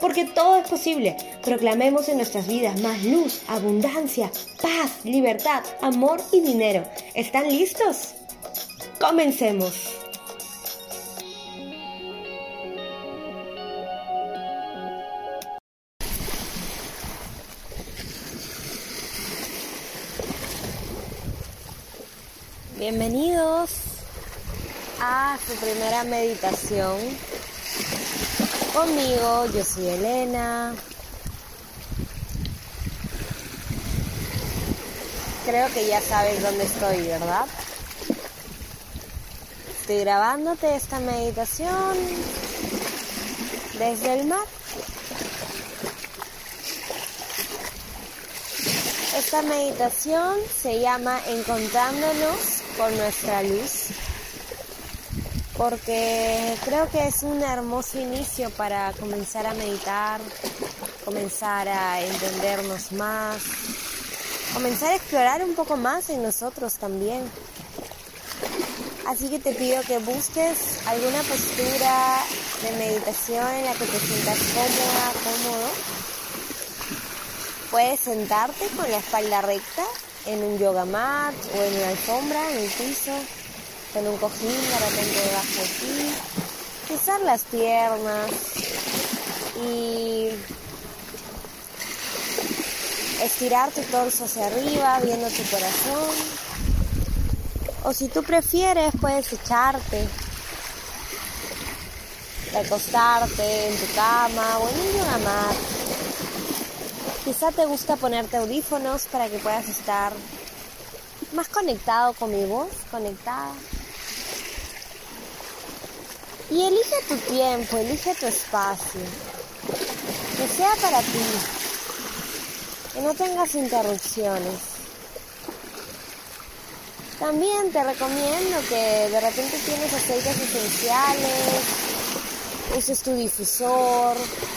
Porque todo es posible. Proclamemos en nuestras vidas más luz, abundancia, paz, libertad, amor y dinero. ¿Están listos? Comencemos. Bienvenidos a su primera meditación. Conmigo, yo soy Elena. Creo que ya sabes dónde estoy, ¿verdad? Estoy grabándote esta meditación desde el mar. Esta meditación se llama Encontrándonos por nuestra luz, porque creo que es un hermoso inicio para comenzar a meditar, comenzar a entendernos más, comenzar a explorar un poco más en nosotros también. Así que te pido que busques alguna postura de meditación en la que te sientas cómoda, cómodo. Puedes sentarte con la espalda recta en un yoga mat o en una alfombra, en el piso, con un cojín de repente debajo de ti. Cruzar las piernas y estirar tu torso hacia arriba, viendo tu corazón. O si tú prefieres, puedes echarte, acostarte en tu cama o en un yoga mat Quizá te gusta ponerte audífonos para que puedas estar más conectado con mi voz, conectada. Y elige tu tiempo, elige tu espacio. Que sea para ti. Que no tengas interrupciones. También te recomiendo que de repente tienes aceites esenciales, uses tu difusor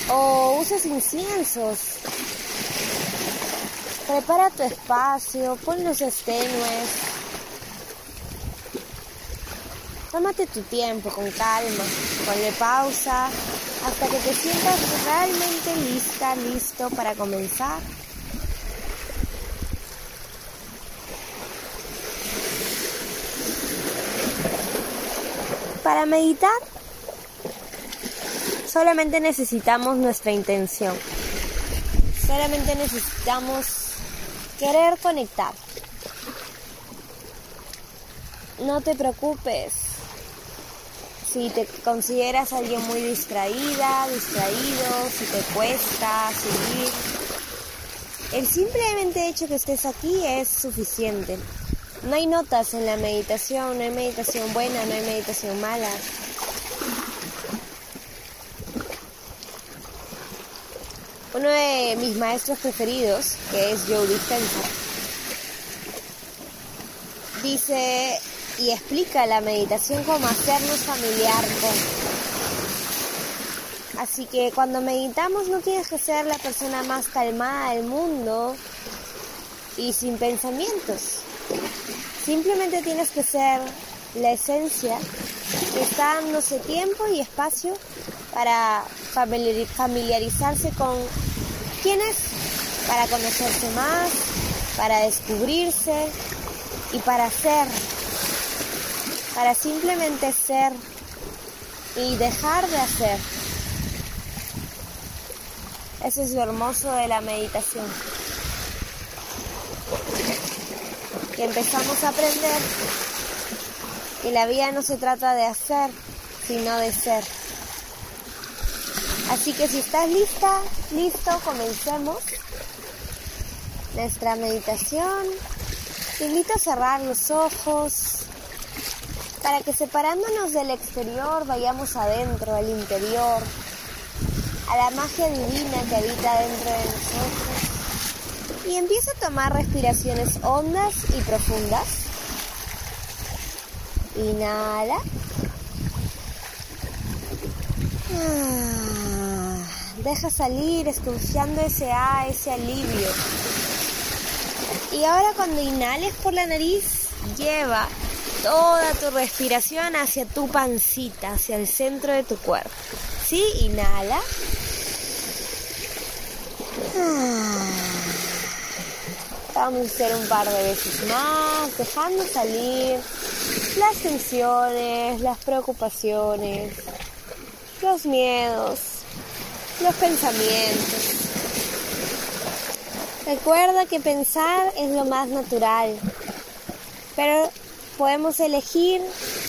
o uses inciensos Prepara tu espacio, pon luces tenues. Tómate tu tiempo con calma, ponle pausa hasta que te sientas realmente lista, listo para comenzar. Para meditar solamente necesitamos nuestra intención. Solamente necesitamos Querer conectar. No te preocupes si te consideras alguien muy distraída, distraído, si te cuesta seguir. El simplemente hecho que estés aquí es suficiente. No hay notas en la meditación, no hay meditación buena, no hay meditación mala. Uno de mis maestros preferidos, que es Joe Dispenza, dice y explica la meditación como hacernos familiar con. Así que cuando meditamos no tienes que ser la persona más calmada del mundo y sin pensamientos. Simplemente tienes que ser la esencia que está dándose tiempo y espacio para familiarizarse con quién es, para conocerse más, para descubrirse y para ser, para simplemente ser y dejar de hacer. Eso es lo hermoso de la meditación. Que empezamos a aprender que la vida no se trata de hacer, sino de ser. Así que si estás lista, listo, comencemos nuestra meditación. Te invito a cerrar los ojos para que separándonos del exterior vayamos adentro, al interior, a la magia divina que habita dentro de nosotros. Y empieza a tomar respiraciones hondas y profundas. Inhala. Ah, deja salir escuchando ese A, ese alivio. Y ahora cuando inhales por la nariz, lleva toda tu respiración hacia tu pancita, hacia el centro de tu cuerpo. ¿Sí? Inhala. Ah. Vamos a hacer un par de veces más, dejando salir las tensiones, las preocupaciones, los miedos, los pensamientos. Recuerda que pensar es lo más natural, pero podemos elegir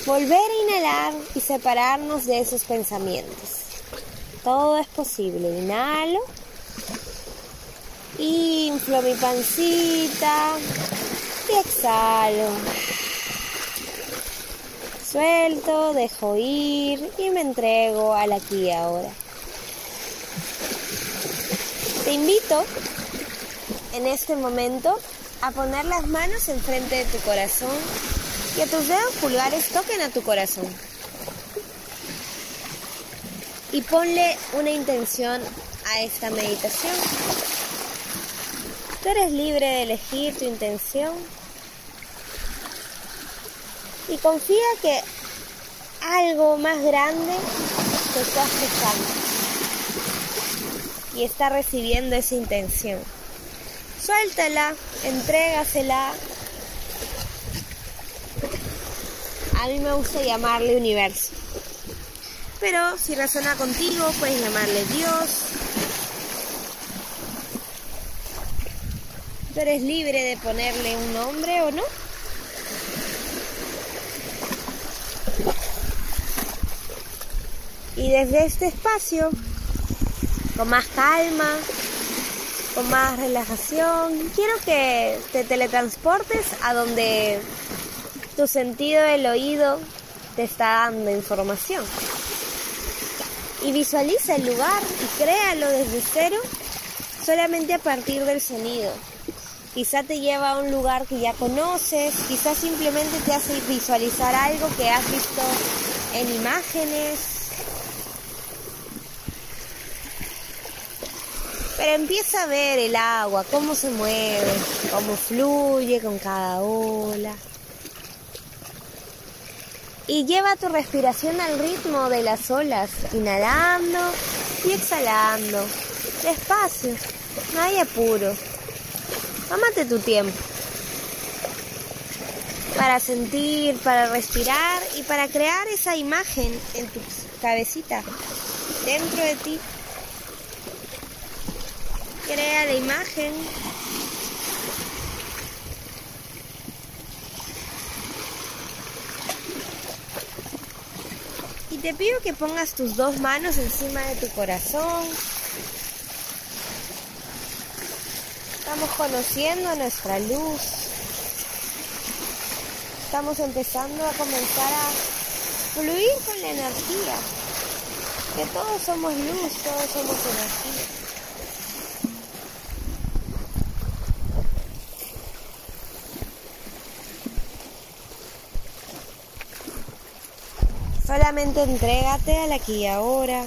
volver a inhalar y separarnos de esos pensamientos. Todo es posible. Inhalo. Inflo mi pancita y exhalo. Suelto, dejo ir y me entrego al aquí y ahora. Te invito en este momento a poner las manos enfrente de tu corazón a tus dedos pulgares toquen a tu corazón. Y ponle una intención a esta meditación. Tú eres libre de elegir tu intención y confía que algo más grande te está escuchando y está recibiendo esa intención. Suéltala, entrégasela. A mí me gusta llamarle universo. Pero si resuena contigo, puedes llamarle Dios. Tú eres libre de ponerle un nombre o no. Y desde este espacio, con más calma, con más relajación, quiero que te teletransportes a donde tu sentido del oído te está dando información. Y visualiza el lugar y créalo desde cero solamente a partir del sonido. Quizá te lleva a un lugar que ya conoces, quizá simplemente te hace visualizar algo que has visto en imágenes. Pero empieza a ver el agua, cómo se mueve, cómo fluye con cada ola. Y lleva tu respiración al ritmo de las olas, inhalando y exhalando, despacio, no hay apuro. Tómate tu tiempo para sentir, para respirar y para crear esa imagen en tu cabecita, dentro de ti. Crea la imagen te pido que pongas tus dos manos encima de tu corazón. Estamos conociendo nuestra luz. Estamos empezando a comenzar a fluir con la energía. Que todos somos luz, todos somos energía. Solamente entrégate al aquí y ahora.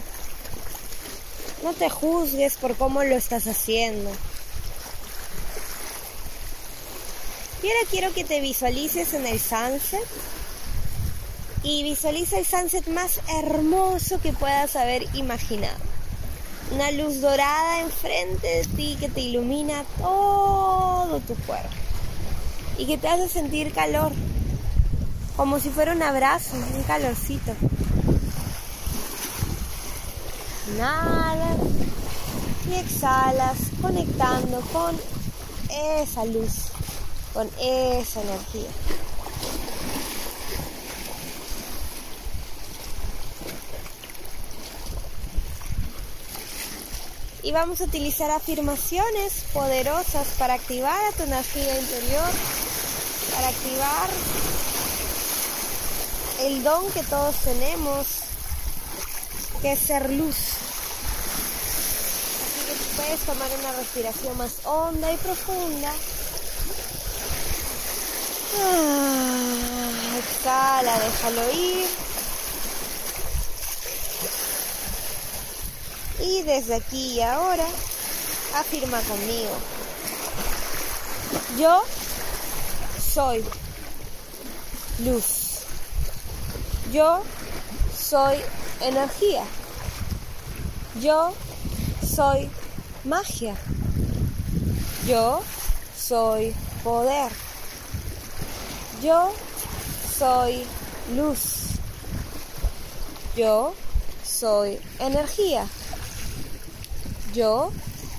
No te juzgues por cómo lo estás haciendo. Y ahora quiero que te visualices en el sunset. Y visualiza el sunset más hermoso que puedas haber imaginado. Una luz dorada enfrente de ti que te ilumina todo tu cuerpo. Y que te hace sentir calor como si fuera un abrazo, un calorcito. Inhalas y exhalas conectando con esa luz, con esa energía. y vamos a utilizar afirmaciones poderosas para activar a tu energía interior, para activar el don que todos tenemos, que es ser luz. Así que puedes tomar una respiración más honda y profunda. Ah, exhala, déjalo ir. Y desde aquí y ahora, afirma conmigo. Yo soy luz. Yo soy energía. Yo soy magia. Yo soy poder. Yo soy luz. Yo soy energía. Yo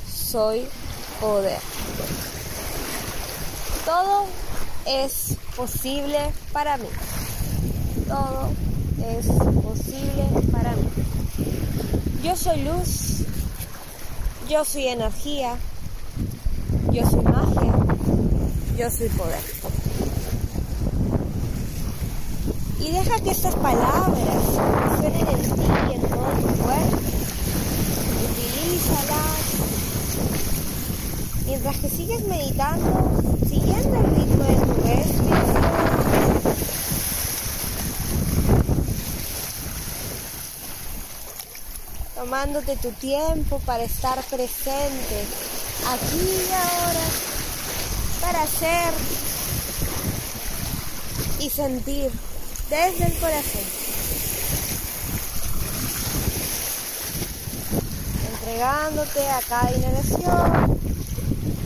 soy poder. Todo es posible para mí. Todo es posible para mí. Yo soy luz. Yo soy energía. Yo soy magia. Yo soy poder. Y deja que estas palabras suenen en ti y en todo tu cuerpo. Utilízalas. Mientras que sigues meditando, siguiendo el ritmo de tu respiración. Tomándote tu tiempo para estar presente aquí y ahora, para hacer y sentir desde el corazón. Entregándote a cada inhalación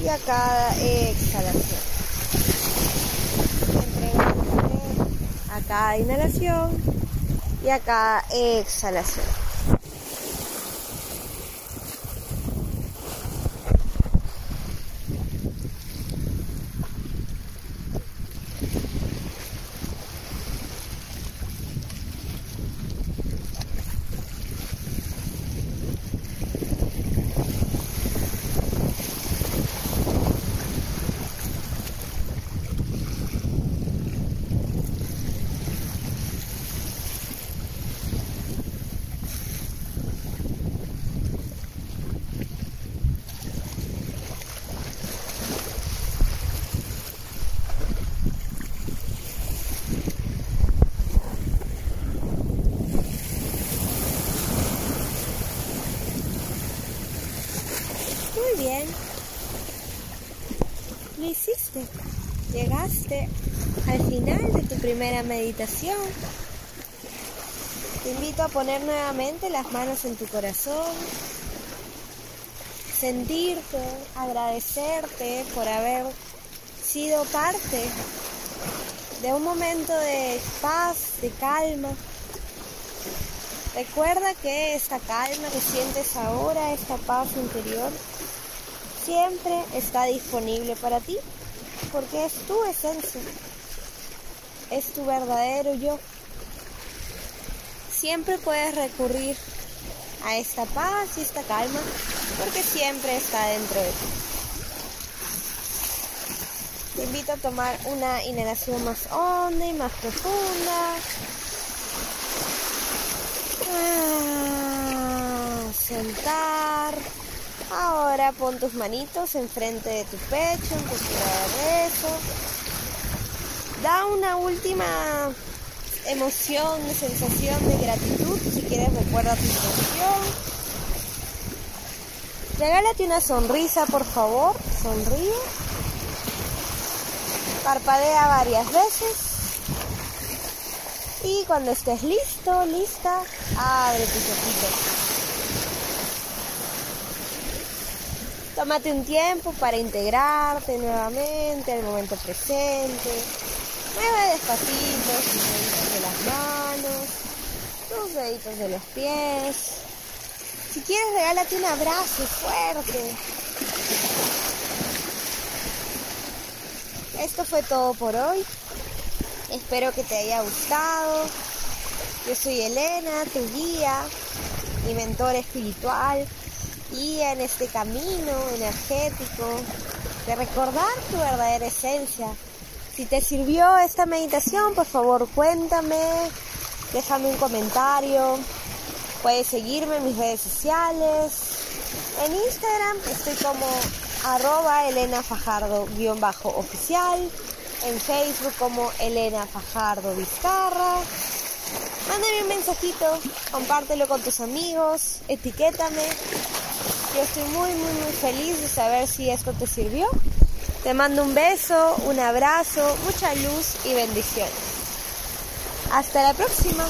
y a cada exhalación. Entregándote a cada inhalación y a cada exhalación. bien. Lo hiciste. Llegaste al final de tu primera meditación. Te invito a poner nuevamente las manos en tu corazón, sentirte, agradecerte por haber sido parte de un momento de paz, de calma. Recuerda que esta calma que sientes ahora, esta paz interior, siempre está disponible para ti porque es tu esencia, es tu verdadero yo. Siempre puedes recurrir a esta paz y esta calma porque siempre está dentro de ti. Te invito a tomar una inhalación más honda y más profunda. Ah, sentar. Ahora pon tus manitos enfrente de tu pecho, en rezo. Da una última emoción, sensación de gratitud. Si quieres, recuerda tu intención. Regálate una sonrisa, por favor. Sonríe. Parpadea varias veces. Y cuando estés listo, lista, abre tus ojitos. Tómate un tiempo para integrarte nuevamente al momento presente. Mueve despacito tus deditos de las manos, tus deditos de los pies. Si quieres, regálate un abrazo fuerte. Esto fue todo por hoy. Espero que te haya gustado. Yo soy Elena, tu guía, mi mentor espiritual y en este camino energético de recordar tu verdadera esencia. Si te sirvió esta meditación, por favor cuéntame, déjame un comentario, puedes seguirme en mis redes sociales. En Instagram estoy como arroba Elena Fajardo bajo oficial, en Facebook como Elena Fajardo Vizcarra. Mándame un mensajito, compártelo con tus amigos, etiquétame. Yo estoy muy, muy, muy feliz de saber si esto te sirvió. Te mando un beso, un abrazo, mucha luz y bendiciones. Hasta la próxima.